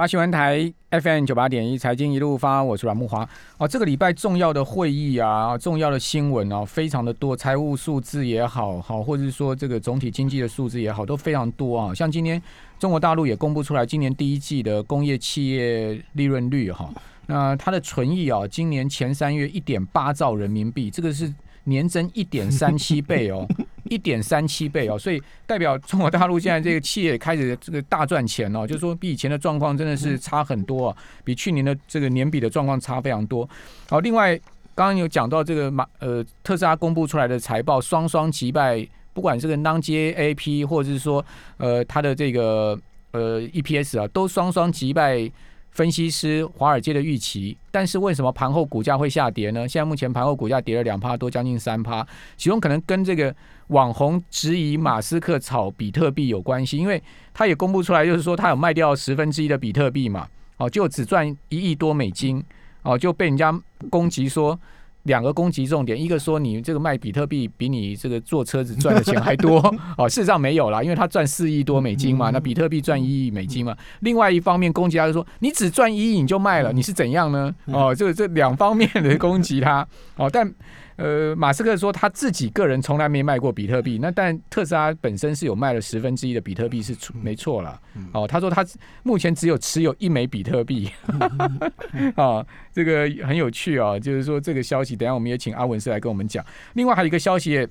八新闻台 FM 九八点一，财经一路发，我是阮木华。哦，这个礼拜重要的会议啊，重要的新闻啊，非常的多，财务数字也好好，或者是说这个总体经济的数字也好，都非常多啊。像今天中国大陆也公布出来，今年第一季的工业企业利润率哈，那它的存益啊，今年前三月一点八兆人民币，这个是年增一点三七倍哦。一点三七倍哦，所以代表中国大陆现在这个企业开始这个大赚钱哦，就是说比以前的状况真的是差很多啊，比去年的这个年比的状况差非常多。好，另外刚刚有讲到这个马呃特斯拉公布出来的财报双双击败，不管这个 Non-GAAP 或者是说呃它的这个呃 EPS 啊，都双双击败。分析师华尔街的预期，但是为什么盘后股价会下跌呢？现在目前盘后股价跌了两趴多，将近三趴，其中可能跟这个网红质疑马斯克炒比特币有关系，因为他也公布出来，就是说他有卖掉十分之一的比特币嘛，哦，就只赚一亿多美金，哦，就被人家攻击说。两个攻击重点，一个说你这个卖比特币比你这个坐车子赚的钱还多 哦，事实上没有啦，因为他赚四亿多美金嘛，那比特币赚一亿美金嘛。另外一方面攻击他就说你只赚一亿你就卖了，你是怎样呢？哦，这个这两方面的攻击他哦，但。呃，马斯克说他自己个人从来没卖过比特币，那但特斯拉本身是有卖了十分之一的比特币是没错了。哦，他说他目前只有持有一枚比特币。啊，这个很有趣啊，就是说这个消息，等下我们也请阿文斯来跟我们讲。另外还有一个消息也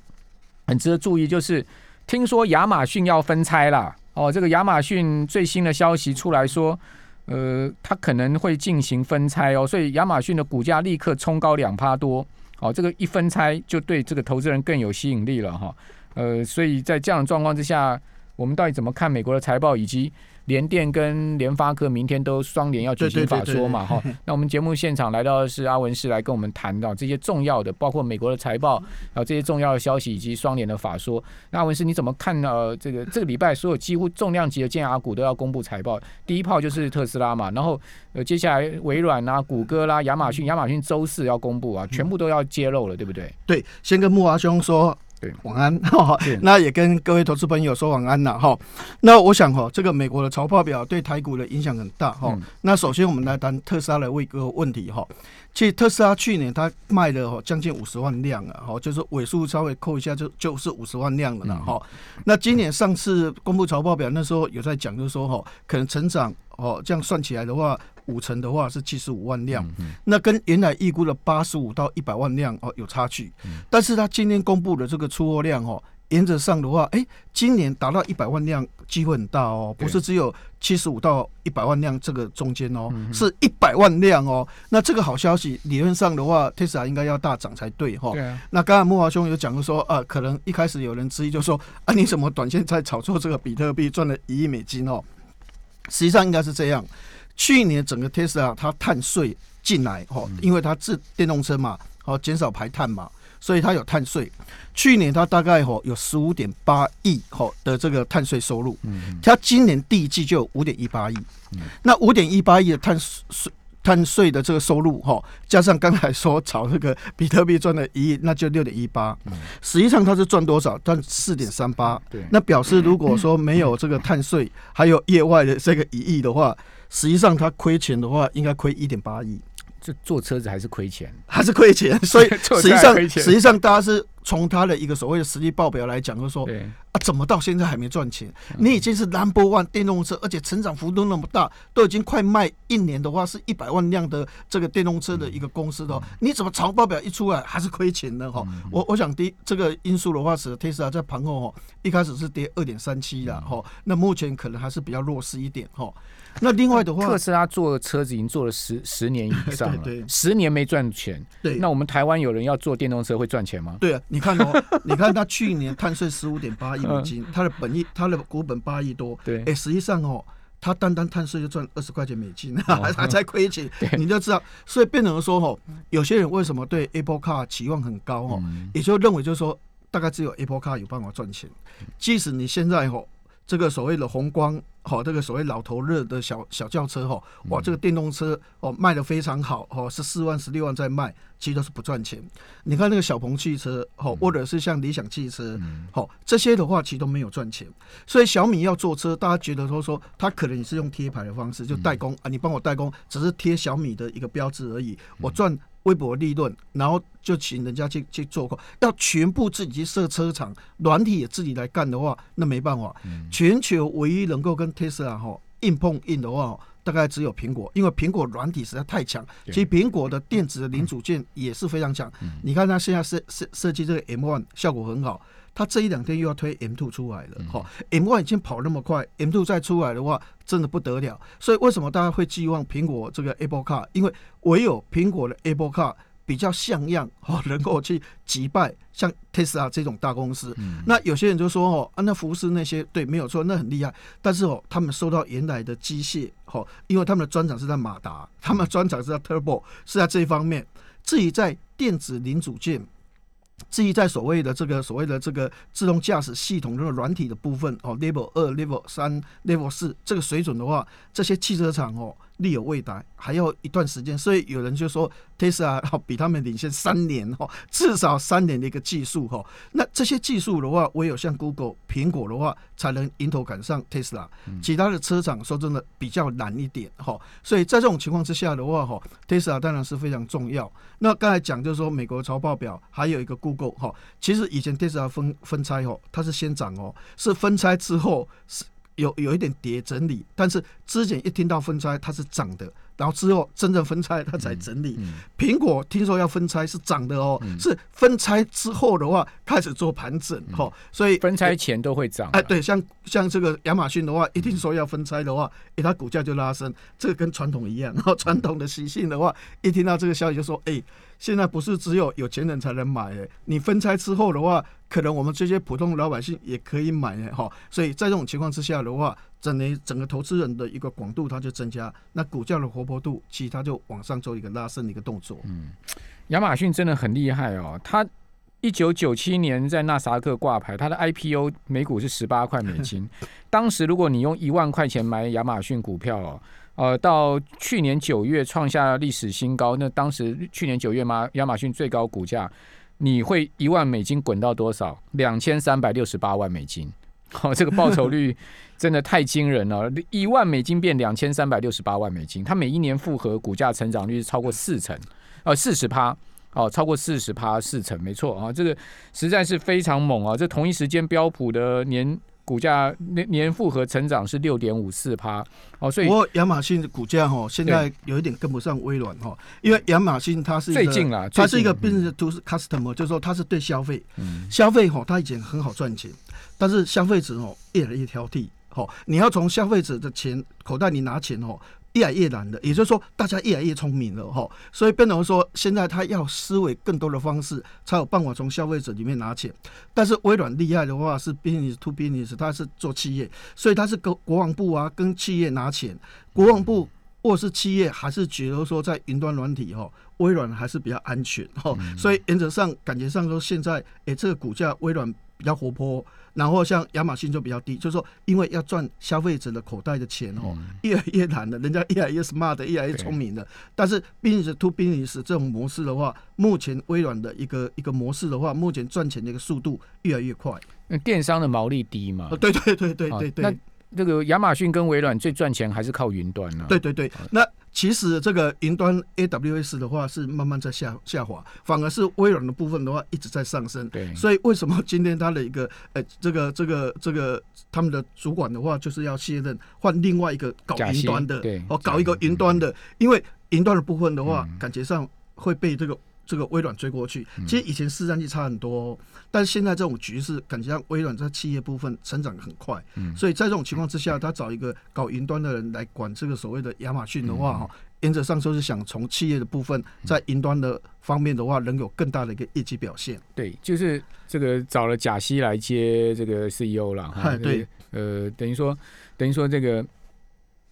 很值得注意，就是听说亚马逊要分拆了。哦，这个亚马逊最新的消息出来说，呃，它可能会进行分拆哦，所以亚马逊的股价立刻冲高两趴多。哦，这个一分拆就对这个投资人更有吸引力了哈，呃，所以在这样的状况之下，我们到底怎么看美国的财报以及？联电跟联发科明天都双联要举行法说嘛哈，那我们节目现场来到的是阿文士来跟我们谈到这些重要的，包括美国的财报，然后这些重要的消息以及双联的法说。那阿文士你怎么看呢？这个这个礼拜所有几乎重量级的建牙股都要公布财报，第一炮就是特斯拉嘛，然后呃接下来微软啊、谷歌啦、亚马逊，亚马逊周四要公布啊，全部都要揭露了，对不对？对，先跟木华兄说。对，晚安 哈。那也跟各位投资朋友说晚安了哈。那我想哈，这个美国的财报表对台股的影响很大哈。那首先我们来谈特斯拉的位个问题哈。其实特斯拉去年它卖了哈将近五十万辆啊，哈，就是尾数稍微扣一下就就是五十万辆了呢哈。那今年上次公布财报表那时候有在讲，就是说哈，可能成长哦，这样算起来的话。五成的话是七十五万辆，那跟原来预估的八十五到一百万辆哦有差距。但是他今天公布的这个出货量哦，原则上的话，哎，今年达到一百万辆机会很大哦，不是只有七十五到一百万辆这个中间哦，是一百万辆哦。那这个好消息，理论上的话，Tesla 应该要大涨才对哈。那刚才木华兄有讲说，啊，可能一开始有人质疑，就说啊，你怎么短线在炒作这个比特币赚了一亿美金哦？实际上应该是这样。去年整个 Tesla 它碳税进来哦，因为它自电动车嘛，哦减少排碳嘛，所以它有碳税。去年它大概哦有十五点八亿哦的这个碳税收入，它今年第一季就有五点一八亿。那五点一八亿的碳税碳税的这个收入哈，加上刚才说炒这个比特币赚了一亿，那就六点一八。实际上它是赚多少？赚四点三八。那表示如果说没有这个碳税，还有业外的这个一亿的话。实际上，他亏钱的话，应该亏一点八亿。这坐车子还是亏钱，还是亏钱。所以实际上，实际上大家是从他的一个所谓的实际报表来讲，就说啊，怎么到现在还没赚钱？你已经是 number one 电动车，而且成长幅度那么大，都已经快卖一年的话是一百万辆的这个电动车的一个公司的，你怎么财报表一出来还是亏钱呢？哈，我我想第这个因素的话，使得 Tesla 在盘后哈一开始是跌二点三七的哈，那目前可能还是比较弱势一点哈。那另外的话，特斯拉做车子已经做了十十年以上了，十年没赚钱。对，那我们台湾有人要做电动车会赚钱吗？对啊，你看哦，你看他去年碳税十五点八亿美金，他的本益，他的股本八亿多。对，哎，实际上哦，他单单碳税就赚二十块钱美金，还还在亏钱，你就知道。所以变成说哦，有些人为什么对 Apple Car 期望很高哦，也就认为就是说，大概只有 Apple Car 有办法赚钱，即使你现在哦。这个所谓的红光，好，这个所谓老头热的小小轿车，哈，哇，这个电动车哦卖的非常好，哦，十四万、十六万在卖，其实都是不赚钱。你看那个小鹏汽车，好，或者是像理想汽车，好，这些的话其实都没有赚钱。所以小米要做车，大家觉得说说，他可能也是用贴牌的方式，就代工啊，你帮我代工，只是贴小米的一个标志而已，我赚。微薄利润，然后就请人家去去做过要全部自己去设车厂，软体也自己来干的话，那没办法。全球唯一能够跟 Tesla 哈硬碰硬的话，大概只有苹果，因为苹果软体实在太强。其实苹果的电子的零组件也是非常强。你看它现在设设设计这个 M1 效果很好。他这一两天又要推 M two 出来了，哈，M one 已经跑那么快，M two 再出来的话，真的不得了。所以为什么大家会寄望苹果这个 Apple Car？因为唯有苹果的 Apple Car 比较像样，哈，能够去击败像 Tesla 这种大公司。那有些人就说，哦，啊，那福斯那些对，没有错，那很厉害。但是哦，他们收到原来的机械，哈，因为他们的专长是在马达，他们专长是在 Turbo，是在这一方面。至于在电子零组件。至于在所谓的这个所谓的这个自动驾驶系统这个软体的部分哦，level 二、level 三、level 四这个水准的话，这些汽车厂哦。力有未逮，还要一段时间，所以有人就说 Tesla 比他们领先三年哈，至少三年的一个技术哈。那这些技术的话，唯有像 Google、苹果的话，才能迎头赶上 Tesla。其他的车厂说真的比较难一点哈。所以在这种情况之下的话哈，Tesla 当然是非常重要。那刚才讲就是说，美国财报表还有一个 Google 哈，其实以前 Tesla 分分拆哦，它是先涨哦，是分拆之后是。有有一点跌整理，但是之前一听到分拆，它是涨的。然后之后真正分拆，它才整理。苹果听说要分拆是涨的哦，是分拆之后的话开始做盘整哈，所以分拆前都会涨。哎，对，像像这个亚马逊的话，一听说要分拆的话，哎，它股价就拉升。这个跟传统一样，然后传统的习性的话，一听到这个消息就说，哎，现在不是只有有钱人才能买，哎，你分拆之后的话，可能我们这些普通老百姓也可以买，哈。所以在这种情况之下的话，整个整个投资人的一个广度它就增加，那股价的活。泼度，其实它就往上做一个拉升的一个动作。嗯，亚马逊真的很厉害哦。它一九九七年在纳萨克挂牌，它的 IPO 每股是十八块美金。当时如果你用一万块钱买亚马逊股票哦，呃，到去年九月创下历史新高。那当时去年九月嘛，亚马逊最高股价，你会一万美金滚到多少？两千三百六十八万美金。好，这个报酬率真的太惊人了，一万美金变两千三百六十八万美金，它每一年复合股价成长率是超过四成，呃，四十趴，哦，超过四十趴四成，没错啊，这个实在是非常猛啊！这同一时间标普的年股价年年复合成长是六点五四趴，哦，所以不过亚马逊的股价哈，现在有一点跟不上微软哈，因为亚马逊它是最近啊，它是一个 business to customer，就是说它是对消费，消费哈，它以前很好赚钱。但是消费者哦越来越挑剔，哦，你要从消费者的钱口袋里拿钱哦，越来越难的。也就是说，大家越来越聪明了哈，所以变成说，现在他要思维更多的方式，才有办法从消费者里面拿钱。但是微软厉害的话是 business to business，它是做企业，所以它是跟国王部啊，跟企业拿钱。国王部或是企业还是觉得说，在云端软体哈，微软还是比较安全哈，所以原则上感觉上说，现在诶这个股价微软比较活泼。然后像亚马逊就比较低，就是说，因为要赚消费者的口袋的钱哦，越来越难了，人家越来越 smart，越来越聪明了。但是 business to business 这种模式的话，目前微软的一个一个模式的话，目前赚钱的一个速度越来越快。那电商的毛利低嘛？对对对对对对。那这个亚马逊跟微软最赚钱还是靠云端呢？对对对。那其实这个云端 AWS 的话是慢慢在下下滑，反而是微软的部分的话一直在上升。对，所以为什么今天它的一个呃这个这个这个他们的主管的话就是要卸任，换另外一个搞云端的，对，哦，搞一个云端的，因为云端的部分的话，感觉上会被这个。这个微软追过去，其实以前市占率差很多，但是现在这种局势，感觉上微软在企业部分成长很快，所以在这种情况之下，他找一个搞云端的人来管这个所谓的亚马逊的话，哈，原则上说是想从企业的部分在云端的方面的话，能有更大的一个业绩表现。对，就是这个找了贾西来接这个 CEO 了，哈，对，呃，等于说，等于说这个。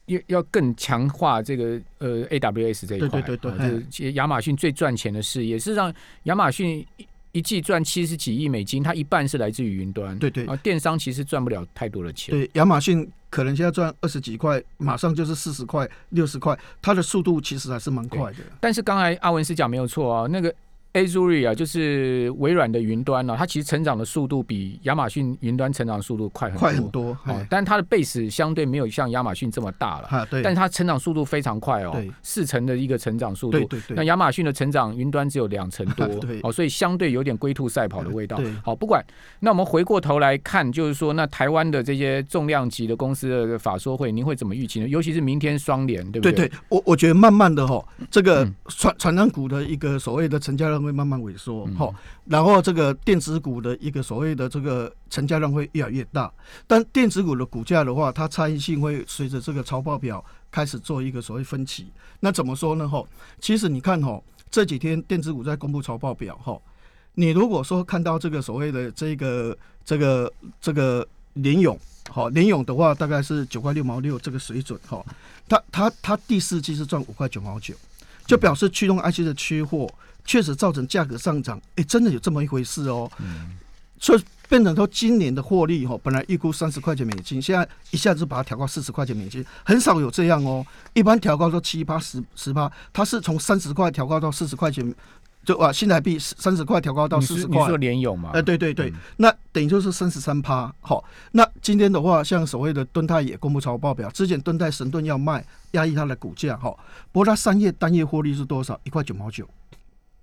要要更强化这个呃 AWS 这一块，对对对对，就是亚马逊最赚钱的事业。是让，亚马逊一季赚七十几亿美金，它一半是来自于云端。对对啊，电商其实赚不了太多的钱。对，亚马逊可能现在赚二十几块，马上就是四十块、六十块，它的速度其实还是蛮快的。但是刚才阿文斯讲没有错啊，那个。Azure 啊，就是微软的云端呢，它其实成长的速度比亚马逊云端成长速度快很快很多。哦，但它的 base 相对没有像亚马逊这么大了。啊，对。但是它成长速度非常快哦，四成的一个成长速度。对对对。那亚马逊的成长云端只有两成多，对。哦，所以相对有点龟兔赛跑的味道。对。好，不管。那我们回过头来看，就是说，那台湾的这些重量级的公司的法说会，您会怎么预期呢？尤其是明天双联，对不对？对对，我我觉得慢慢的哈，这个传传单股的一个所谓的成交量会慢慢萎缩。好，然后这个电子股的一个所谓的这个成交量会越来越大，但电子股的股价的话，它差异性会随着这个超报表开始做一个所谓分歧。那怎么说呢？哈，其实你看哈，这几天电子股在公布超报表哈，你如果说看到这个所谓的这个这个这个联勇，好联勇的话，大概是九块六毛六这个水准哈，它它它第四季是赚五块九毛九，就表示驱动 IC 的缺货。确实造成价格上涨，哎，真的有这么一回事哦。嗯，所以变成说今年的获利哈，本来预估三十块钱美金，现在一下子把它调高四十块钱美金，很少有这样哦。一般调高到七八十十八，它是从三十块调高到四十块钱，就啊新台币三十块调高到四十块。你说联勇嘛？哎，对对对，那等于就是三十三趴。好，那今天的话，像所谓的敦泰也公布财报表，之前敦泰神盾要卖，压抑它的股价哈。不过它三月单月获利是多少？一块九毛九。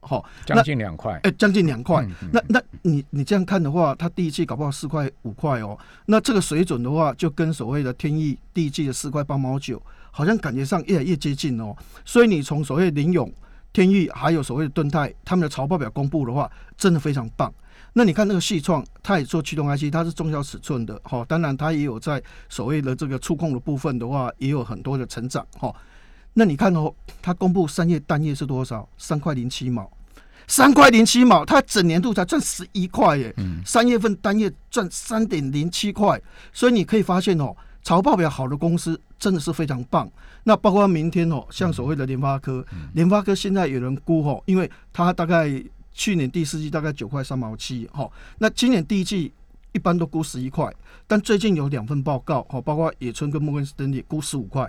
好，将近两块，哎，将近两块。那那你你这样看的话，它第一季搞不好四块五块哦。那这个水准的话，就跟所谓的天意第一季的四块八毛九，好像感觉上越来越接近哦。所以你从所谓林勇、天意，还有所谓的盾泰，他们的财报表公布的话，真的非常棒。那你看那个细创，它也做驱动 IC，它是中小尺寸的，哈，当然它也有在所谓的这个触控的部分的话，也有很多的成长，哈。那你看哦，它公布三月单月是多少？三块零七毛，三块零七毛，它整年度才赚十一块耶。嗯。三月份单月赚三点零七块，所以你可以发现哦，财报表好的公司真的是非常棒。那包括明天哦，像所谓的联发科，联发科现在有人估哦，因为它大概去年第四季大概九块三毛七哈，那今年第一季一般都估十一块，但最近有两份报告哦，包括野村跟摩根士丹利估十五块。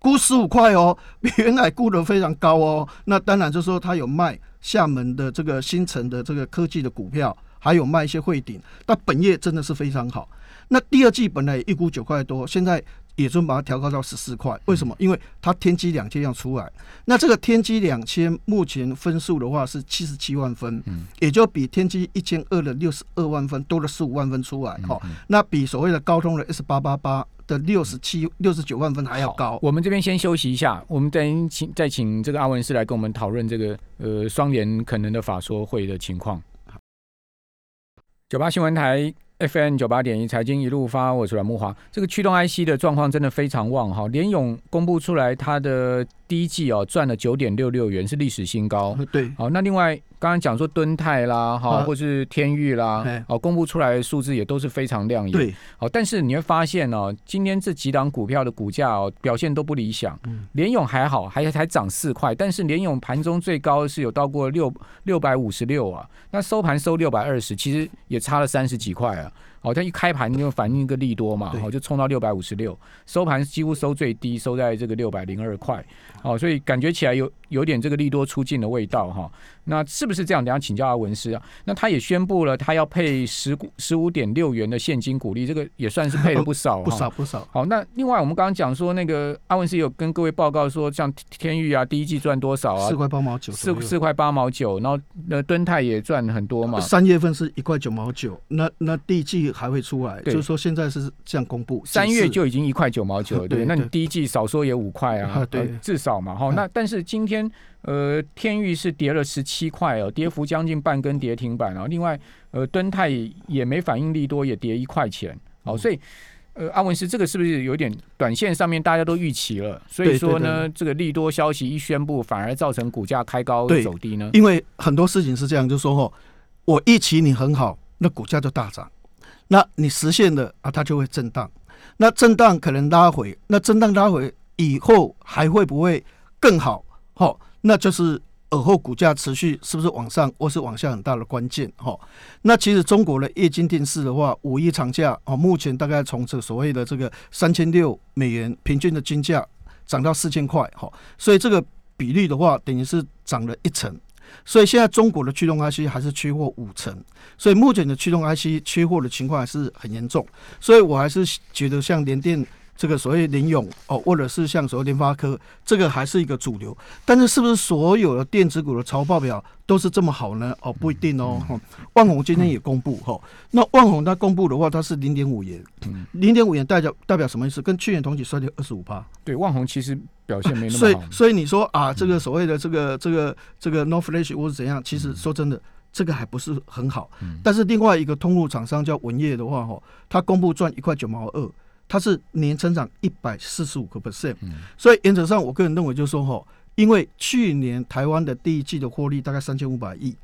估十五块哦，比 原来估的非常高哦。那当然就是说，他有卖厦门的这个新城的这个科技的股票，还有卖一些汇顶。那本业真的是非常好。那第二季本来预估九块多，现在也就把它调高到十四块。为什么？因为它天机两千要出来。那这个天机两千目前分数的话是七十七万分，嗯，也就比天机一千二的六十二万分多了十五万分出来。哈，那比所谓的高通的 S 八八八。的六十七、六十九万分还要高。我们这边先休息一下，我们等请再请这个阿文师来跟我们讨论这个呃双联可能的法说会的情况。九八新闻台 FM 九八点一财经一路发，我是阮木华。这个驱动 IC 的状况真的非常旺哈，联勇公布出来它的第一季哦赚了九点六六元，是历史新高。对，好，那另外。刚刚讲说敦泰啦，哈，或是天域啦，哦，公布出来的数字也都是非常亮眼。对，好，但是你会发现哦，今天这几档股票的股价哦表现都不理想。嗯，联勇还好，还才涨四块，但是联勇盘中最高是有到过六六百五十六啊，那收盘收六百二十，其实也差了三十几块啊。好，它一开盘就反映一个利多嘛，好，就冲到六百五十六，收盘几乎收最低，收在这个六百零二块。好，所以感觉起来有有点这个利多出尽的味道哈。那是不是这样？等下请教阿文师啊。那他也宣布了，他要配十十五点六元的现金股利，这个也算是配了不少，不少不少。好，那另外我们刚刚讲说，那个阿文师有跟各位报告说，像天域啊，第一季赚多少啊？四块八毛九，四四块八毛九。然后那敦泰也赚很多嘛。三月份是一块九毛九，那那第一季还会出来，就是说现在是这样公布。三月就已经一块九毛九，对，那你第一季少说也五块啊，对，至少嘛，哈。那但是今天。呃，天域是跌了十七块哦，跌幅将近半根跌停板哦。另外，呃，敦泰也没反应利多，也跌一块钱。好，所以，呃，阿文师，这个是不是有点短线上面大家都预期了？所以说呢，这个利多消息一宣布，反而造成股价开高走低呢？因为很多事情是这样，就是说哦，我预期你很好，那股价就大涨；那你实现了啊，它就会震荡。那震荡可能拉回，那震荡拉回以后还会不会更好？好。那就是尔后股价持续是不是往上或是往下很大的关键哈。那其实中国的液晶电视的话，五一长假哦，目前大概从这所谓的这个三千六美元平均的均价涨到四千块哈，所以这个比例的话，等于是涨了一成。所以现在中国的驱动 IC 还是缺货五成，所以目前的驱动 IC 缺货的情况还是很严重。所以我还是觉得像联电。这个所谓联咏哦，或者是像所谓联发科，这个还是一个主流。但是是不是所有的电子股的财报表都是这么好呢？哦，不一定哦。万宏今天也公布哈，那万宏它公布的话，它是零点五元，零点五元代表代表什么意思？跟去年同期衰退二十五趴。对，万宏其实表现没那么好。所以所以你说啊，这个所谓的这个这个这个 No Flash 或是怎样？其实说真的，这个还不是很好。但是另外一个通路厂商叫文业的话，哈，它公布赚一块九毛二。它是年成长一百四十五个 percent，所以原则上我个人认为就是说哈，因为去年台湾的第一季的获利大概三千五百亿，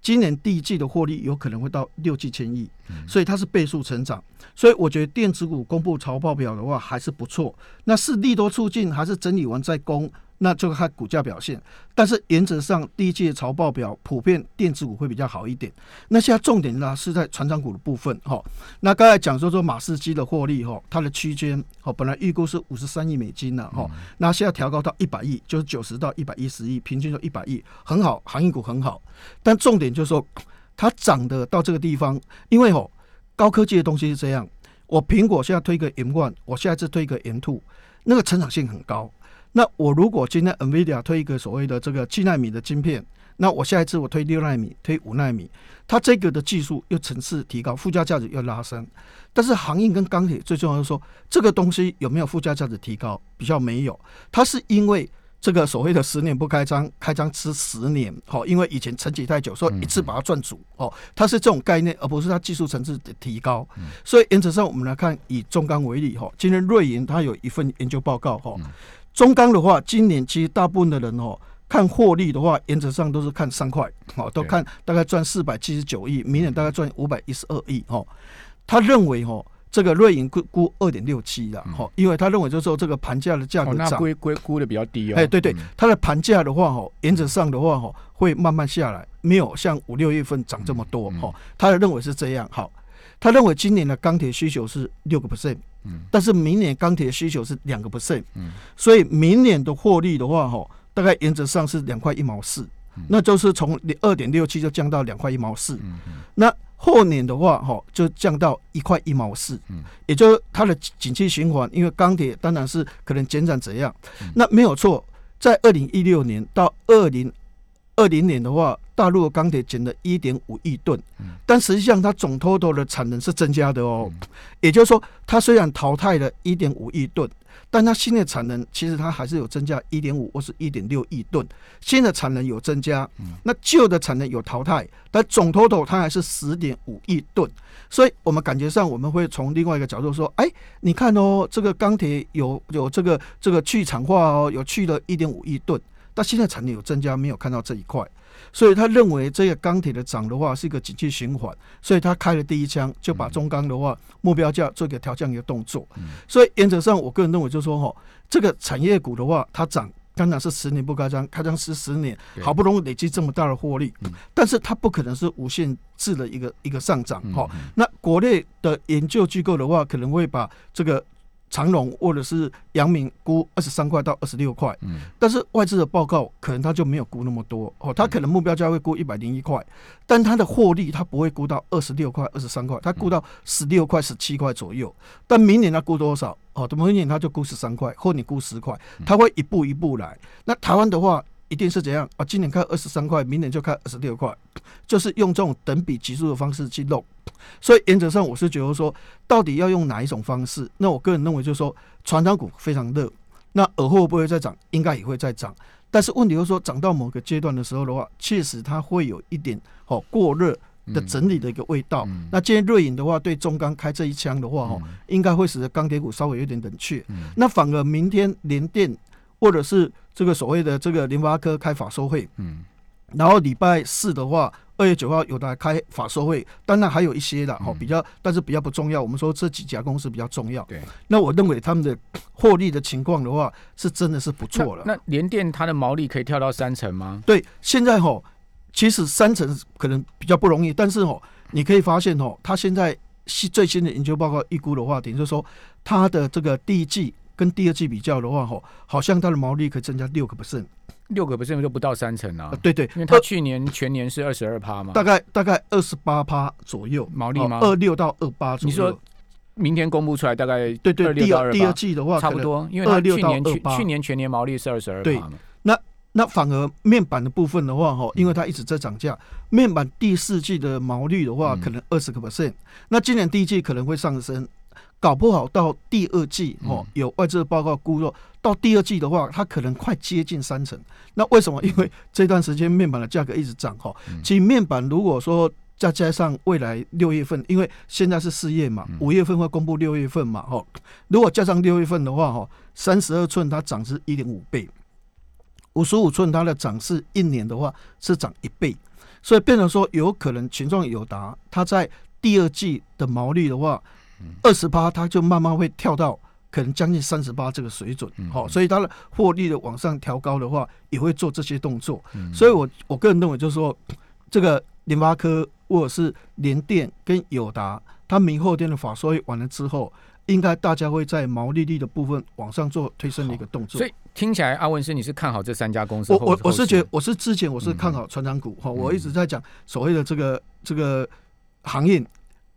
今年第一季的获利有可能会到六七千亿，所以它是倍数成长，所以我觉得电子股公布财报表的话还是不错，那是利多促进还是整理完再攻？那就看股价表现，但是原则上第一季的财报表普遍电子股会比较好一点。那现在重点呢是在船长股的部分哈。那刚才讲说说马士基的获利哈，它的区间哦本来预估是五十三亿美金呢哈，那现在调高到一百亿，就是九十到一百一十亿，平均就一百亿，很好，行业股很好。但重点就是说它涨的到这个地方，因为哦高科技的东西是这样，我苹果现在推个 M one，我下一次推个 M two，那个成长性很高。那我如果今天 NVIDIA 推一个所谓的这个七纳米的晶片，那我下一次我推六纳米、推五纳米，它这个的技术又层次提高，附加价值又拉升。但是航运跟钢铁最重要的是说，这个东西有没有附加价值提高？比较没有。它是因为这个所谓的十年不开张，开张吃十年，好，因为以前沉寂太久，说一次把它赚足，哦，它是这种概念，而不是它技术层次的提高。所以原则上我们来看，以中钢为例，哈，今天瑞银它有一份研究报告，哈。中钢的话，今年其实大部分的人哦，看获利的话，原则上都是看三块，哦，都看大概赚四百七十九亿，明年大概赚五百一十二亿，哦。他认为哦，这个瑞银估估二点六七了，哈，因为他认为就是说这个盘价的价格涨，估估估的比较低哦。哎，对对，它的盘价的话，哈，原则上的话，哈，会慢慢下来，没有像五六月份涨这么多，哈。他的认为是这样，好，他认为今年的钢铁需求是六个 percent。嗯，但是明年钢铁需求是两个 percent，嗯，所以明年的获利的话，哈，大概原则上是两块一毛四，那就是从二点六七就降到两块一毛四，嗯嗯，那后年的话，哈，就降到一块一毛四，嗯，也就是它的景气循环，因为钢铁当然是可能减产怎样，那没有错，在二零一六年到二零。二零年的话，大陆的钢铁减了一点五亿吨，但实际上它总 total 的产能是增加的哦。也就是说，它虽然淘汰了一点五亿吨，但它新的产能其实它还是有增加一点五或是一点六亿吨，新的产能有增加，那旧的产能有淘汰，但总 total 它还是十点五亿吨。所以我们感觉上我们会从另外一个角度说，哎，你看哦，这个钢铁有有这个这个去产化哦，有去了一点五亿吨。那现在产能有增加，没有看到这一块，所以他认为这个钢铁的涨的话是一个景气循环，所以他开了第一枪，就把中钢的话目标价做一个调降一个动作。所以原则上，我个人认为就是说，哈，这个产业股的话，它涨当然是十年不开张，开张十十年，好不容易累积这么大的获利，但是它不可能是无限制的一个一个上涨。哈，那国内的研究机构的话，可能会把这个。长隆或者是阳明估二十三块到二十六块，嗯，但是外资的报告可能他就没有估那么多哦，他可能目标价会估一百零一块，但他的获利他不会估到二十六块、二十三块，他估到十六块、十七块左右。但明年他估多少？哦，明年他就估十三块，或你估十块，他会一步一步来。那台湾的话。一定是怎样啊？今年开二十三块，明年就开二十六块，就是用这种等比级数的方式去弄。所以原则上，我是觉得说，到底要用哪一种方式？那我个人认为就是说，船长股非常热，那耳后会不会再涨？应该也会再涨。但是问题就是说，涨到某个阶段的时候的话，确实它会有一点哦过热的整理的一个味道。那今天瑞银的话，对中钢开这一枪的话，哦，应该会使得钢铁股稍微有点冷却。那反而明天联电。或者是这个所谓的这个联发科开法收会，嗯，然后礼拜四的话，二月九号有的开法说会，当然还有一些的哈，比较但是比较不重要。我们说这几家公司比较重要。对，那我认为他们的获利的情况的话，是真的是不错了。那联电它的毛利可以跳到三成吗？对，现在哈，其实三成可能比较不容易，但是哈，你可以发现哈，它现在最新的研究报告预估的话，等于说它的这个第一季跟第二季比较的话，哈，好像它的毛利可以增加六个 percent。六个 percent 就不到三成啊？对对，因为它去年全年是二十二趴嘛，大概大概二十八趴左右毛利吗？二六到二八左右。你说明天公布出来大概对对，第二第二季的话差不多，因为它去年去去年全年毛利是二十二趴嘛。那那反而面板的部分的话，哈，因为它一直在涨价，面板第四季的毛利的话可能二十个 percent，那今年第一季可能会上升。搞不好到第二季哦，有外资报告估说，到第二季的话，它可能快接近三成。那为什么？因为这段时间面板的价格一直涨哈。其实面板如果说再加上未来六月份，因为现在是四月嘛，五月份会公布六月份嘛哈。如果加上六月份的话哈，三十二寸它涨是一点五倍，五十五寸它的涨势一年的话是涨一倍，所以变成说有可能群众有达它在第二季的毛利的话。二十八，它就慢慢会跳到可能将近三十八这个水准，好，所以它的获利的往上调高的话，也会做这些动作。所以我我个人认为，就是说，这个联发科或者是联电跟友达，它明后天的法说完了之后，应该大家会在毛利率的部分往上做推升的一个动作。所以听起来，阿文师你是看好这三家公司？我我我是觉得，我是之前我是看好船长股哈，我一直在讲所谓的这个这个行业。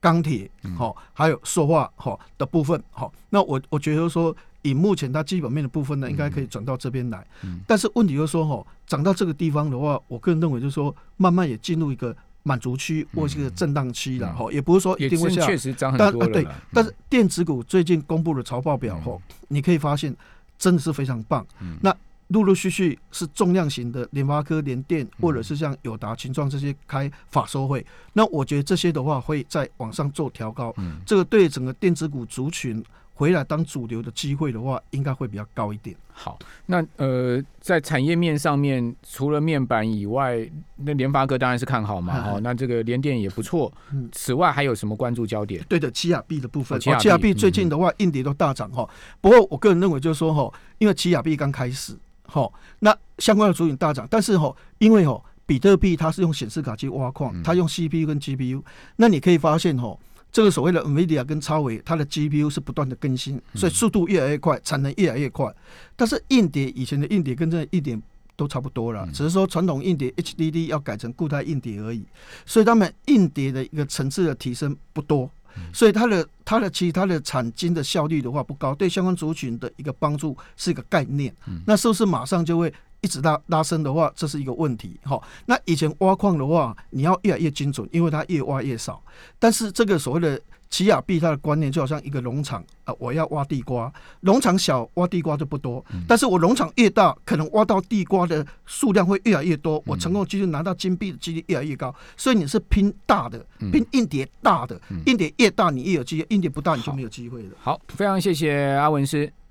钢铁好，还有塑化好的部分好，那我我觉得说，以目前它基本面的部分呢，应该可以转到这边来。但是问题就是说，哈，涨到这个地方的话，我个人认为就是说，慢慢也进入一个满足区或是一个震荡期了，哈，也不是说一定会下，确实涨很多对，但是电子股最近公布的财报表后，你可以发现真的是非常棒。那陆陆续续是重量型的联发科、联电，或者是像友达、群创这些开法收会，那我觉得这些的话会在往上做调高，这个对整个电子股族群回来当主流的机会的话，应该会比较高一点。好，那呃，在产业面上面，除了面板以外，那联发科当然是看好嘛，哦，那这个联电也不错。此外还有什么关注焦点？对的，奇亚币的部分，奇亚币最近的话，硬碟都大涨哈。不过我个人认为就是说哈，因为奇亚币刚开始。好，那相关的主影大涨，但是哈，因为哈，比特币它是用显示卡去挖矿，它用 CPU 跟 GPU，那你可以发现哈，这个所谓的 NVIDIA 跟超维，它的 GPU 是不断的更新，所以速度越来越快，产能越来越快。但是硬碟以前的硬碟跟这一点都差不多了，只是说传统硬碟 HDD 要改成固态硬碟而已，所以他们硬碟的一个层次的提升不多。所以它的它的其他的产金的效率的话不高，对相关族群的一个帮助是一个概念。那是不是马上就会一直拉拉升的话，这是一个问题。哈，那以前挖矿的话，你要越来越精准，因为它越挖越少。但是这个所谓的。奇亚币它的观念就好像一个农场啊，我要挖地瓜，农场小挖地瓜就不多，但是我农场越大，可能挖到地瓜的数量会越来越多，我成功几率拿到金币的几率越来越高，所以你是拼大的，拼硬碟大的，硬碟越大你越有机会，硬碟不大你就没有机会了。好，非常谢谢阿文师。